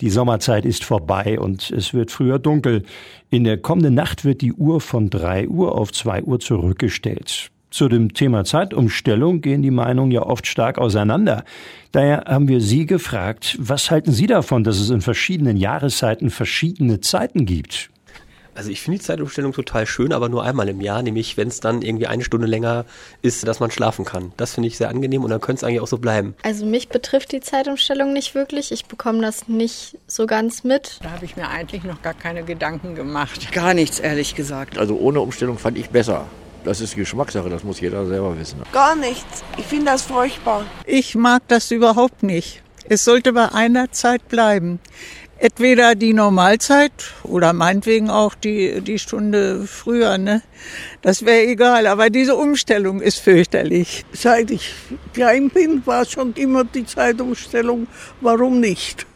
Die Sommerzeit ist vorbei und es wird früher dunkel. In der kommenden Nacht wird die Uhr von drei Uhr auf zwei Uhr zurückgestellt. Zu dem Thema Zeitumstellung gehen die Meinungen ja oft stark auseinander. Daher haben wir Sie gefragt, was halten Sie davon, dass es in verschiedenen Jahreszeiten verschiedene Zeiten gibt? Also ich finde die Zeitumstellung total schön, aber nur einmal im Jahr, nämlich wenn es dann irgendwie eine Stunde länger ist, dass man schlafen kann. Das finde ich sehr angenehm und dann könnte es eigentlich auch so bleiben. Also mich betrifft die Zeitumstellung nicht wirklich. Ich bekomme das nicht so ganz mit. Da habe ich mir eigentlich noch gar keine Gedanken gemacht. Gar nichts, ehrlich gesagt. Also ohne Umstellung fand ich besser. Das ist Geschmackssache, das muss jeder selber wissen. Gar nichts. Ich finde das furchtbar. Ich mag das überhaupt nicht. Es sollte bei einer Zeit bleiben. Entweder die Normalzeit oder meinetwegen auch die, die Stunde früher, ne? Das wäre egal, aber diese Umstellung ist fürchterlich. Seit ich klein bin, war schon immer die Zeitumstellung. Warum nicht?